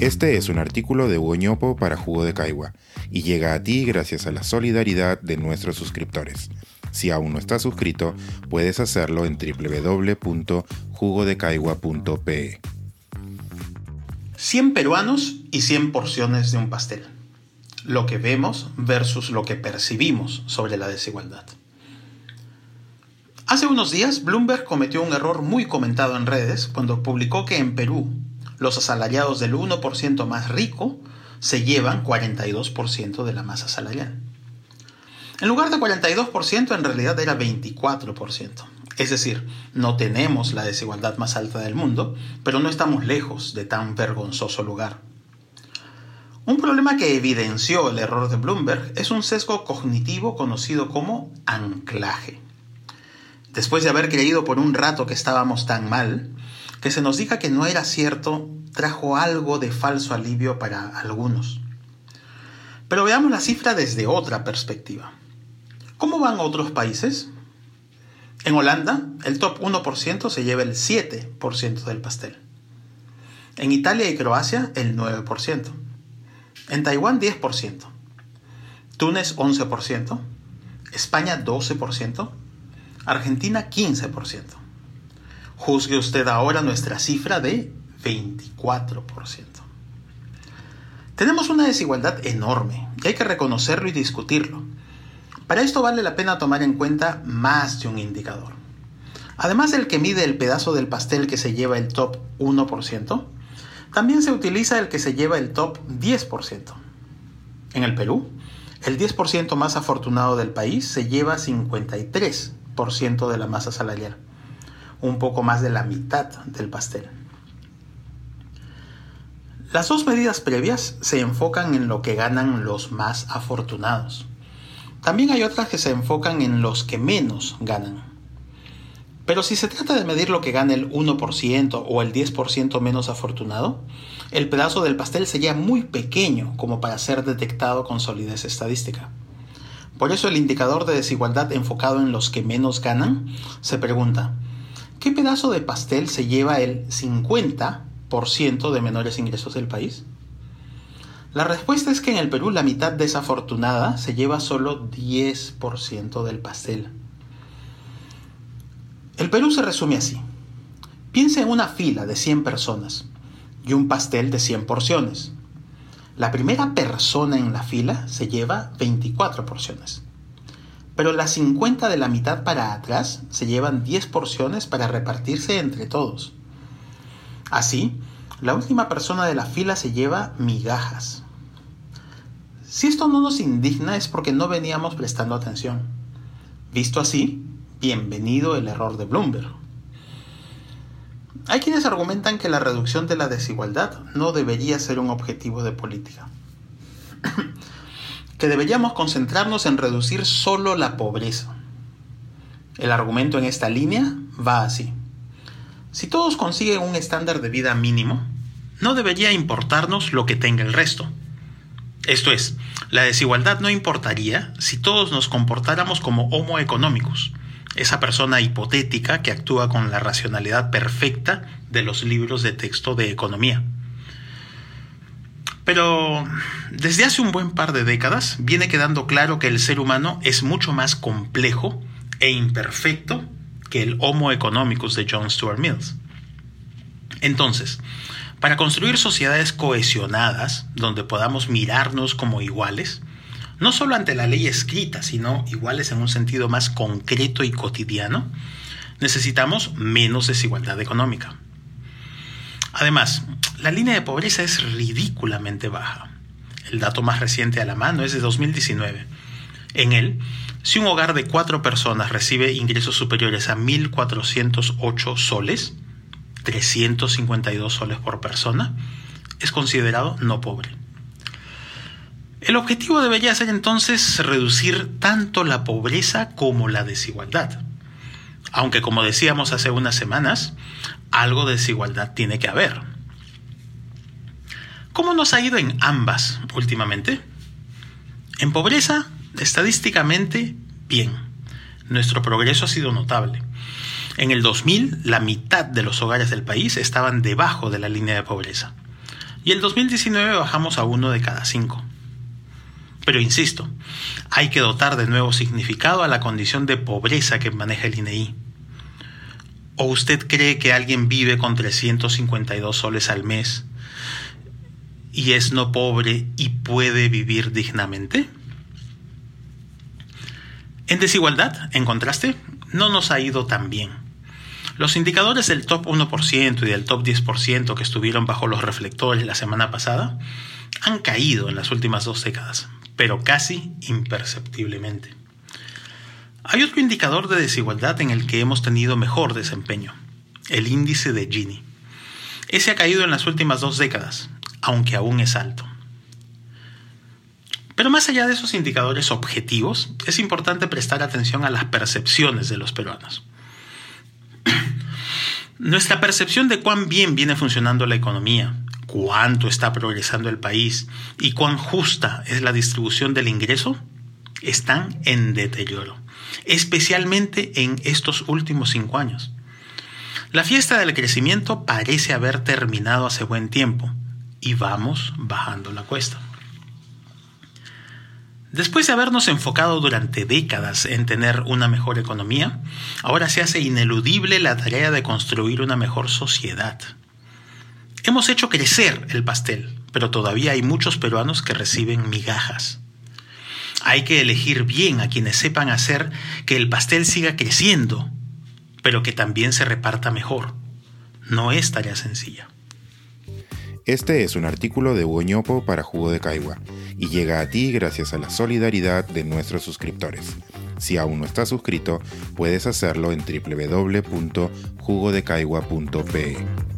Este es un artículo de Hugo para Jugo de Caigua y llega a ti gracias a la solidaridad de nuestros suscriptores. Si aún no estás suscrito, puedes hacerlo en www.jugodecaigua.pe. 100 peruanos y 100 porciones de un pastel. Lo que vemos versus lo que percibimos sobre la desigualdad. Hace unos días, Bloomberg cometió un error muy comentado en redes cuando publicó que en Perú los asalariados del 1% más rico se llevan 42% de la masa salarial. En lugar de 42%, en realidad era 24%. Es decir, no tenemos la desigualdad más alta del mundo, pero no estamos lejos de tan vergonzoso lugar. Un problema que evidenció el error de Bloomberg es un sesgo cognitivo conocido como anclaje después de haber creído por un rato que estábamos tan mal, que se nos diga que no era cierto trajo algo de falso alivio para algunos. Pero veamos la cifra desde otra perspectiva. ¿Cómo van otros países? En Holanda, el top 1% se lleva el 7% del pastel. En Italia y Croacia, el 9%. En Taiwán, 10%. Túnez, 11%. España, 12%. Argentina 15%. Juzgue usted ahora nuestra cifra de 24%. Tenemos una desigualdad enorme y hay que reconocerlo y discutirlo. Para esto vale la pena tomar en cuenta más de un indicador. Además del que mide el pedazo del pastel que se lleva el top 1%, también se utiliza el que se lleva el top 10%. En el Perú, el 10% más afortunado del país se lleva 53 de la masa salarial, un poco más de la mitad del pastel. Las dos medidas previas se enfocan en lo que ganan los más afortunados. También hay otras que se enfocan en los que menos ganan. Pero si se trata de medir lo que gana el 1% o el 10% menos afortunado, el pedazo del pastel sería muy pequeño como para ser detectado con solidez estadística. Por eso el indicador de desigualdad enfocado en los que menos ganan se pregunta, ¿qué pedazo de pastel se lleva el 50% de menores ingresos del país? La respuesta es que en el Perú la mitad desafortunada se lleva solo 10% del pastel. El Perú se resume así. Piense en una fila de 100 personas y un pastel de 100 porciones. La primera persona en la fila se lleva 24 porciones. Pero las 50 de la mitad para atrás se llevan 10 porciones para repartirse entre todos. Así, la última persona de la fila se lleva migajas. Si esto no nos indigna es porque no veníamos prestando atención. Visto así, bienvenido el error de Bloomberg. Hay quienes argumentan que la reducción de la desigualdad no debería ser un objetivo de política. Que deberíamos concentrarnos en reducir solo la pobreza. El argumento en esta línea va así. Si todos consiguen un estándar de vida mínimo, no debería importarnos lo que tenga el resto. Esto es, la desigualdad no importaría si todos nos comportáramos como homo económicos, esa persona hipotética que actúa con la racionalidad perfecta de los libros de texto de economía. Pero desde hace un buen par de décadas viene quedando claro que el ser humano es mucho más complejo e imperfecto que el Homo economicus de John Stuart Mills. Entonces, para construir sociedades cohesionadas, donde podamos mirarnos como iguales, no solo ante la ley escrita, sino iguales en un sentido más concreto y cotidiano, necesitamos menos desigualdad económica. Además, la línea de pobreza es ridículamente baja. El dato más reciente a la mano es de 2019. En él, si un hogar de cuatro personas recibe ingresos superiores a 1.408 soles, 352 soles por persona, es considerado no pobre. El objetivo debería ser entonces reducir tanto la pobreza como la desigualdad. Aunque como decíamos hace unas semanas, algo de desigualdad tiene que haber. ¿Cómo nos ha ido en ambas últimamente? En pobreza, estadísticamente, bien. Nuestro progreso ha sido notable. En el 2000, la mitad de los hogares del país estaban debajo de la línea de pobreza y el 2019 bajamos a uno de cada cinco. Pero insisto, hay que dotar de nuevo significado a la condición de pobreza que maneja el INEI. ¿O usted cree que alguien vive con 352 soles al mes y es no pobre y puede vivir dignamente? En desigualdad, en contraste, no nos ha ido tan bien. Los indicadores del top 1% y del top 10% que estuvieron bajo los reflectores la semana pasada han caído en las últimas dos décadas, pero casi imperceptiblemente. Hay otro indicador de desigualdad en el que hemos tenido mejor desempeño, el índice de Gini. Ese ha caído en las últimas dos décadas, aunque aún es alto. Pero más allá de esos indicadores objetivos, es importante prestar atención a las percepciones de los peruanos. Nuestra percepción de cuán bien viene funcionando la economía, cuánto está progresando el país y cuán justa es la distribución del ingreso están en deterioro, especialmente en estos últimos cinco años. La fiesta del crecimiento parece haber terminado hace buen tiempo y vamos bajando la cuesta. Después de habernos enfocado durante décadas en tener una mejor economía, ahora se hace ineludible la tarea de construir una mejor sociedad. Hemos hecho crecer el pastel, pero todavía hay muchos peruanos que reciben migajas. Hay que elegir bien a quienes sepan hacer que el pastel siga creciendo, pero que también se reparta mejor. No es tarea sencilla. Este es un artículo de Hugo para Jugo de Caigua y llega a ti gracias a la solidaridad de nuestros suscriptores. Si aún no estás suscrito, puedes hacerlo en www.jugodecaigua.pe.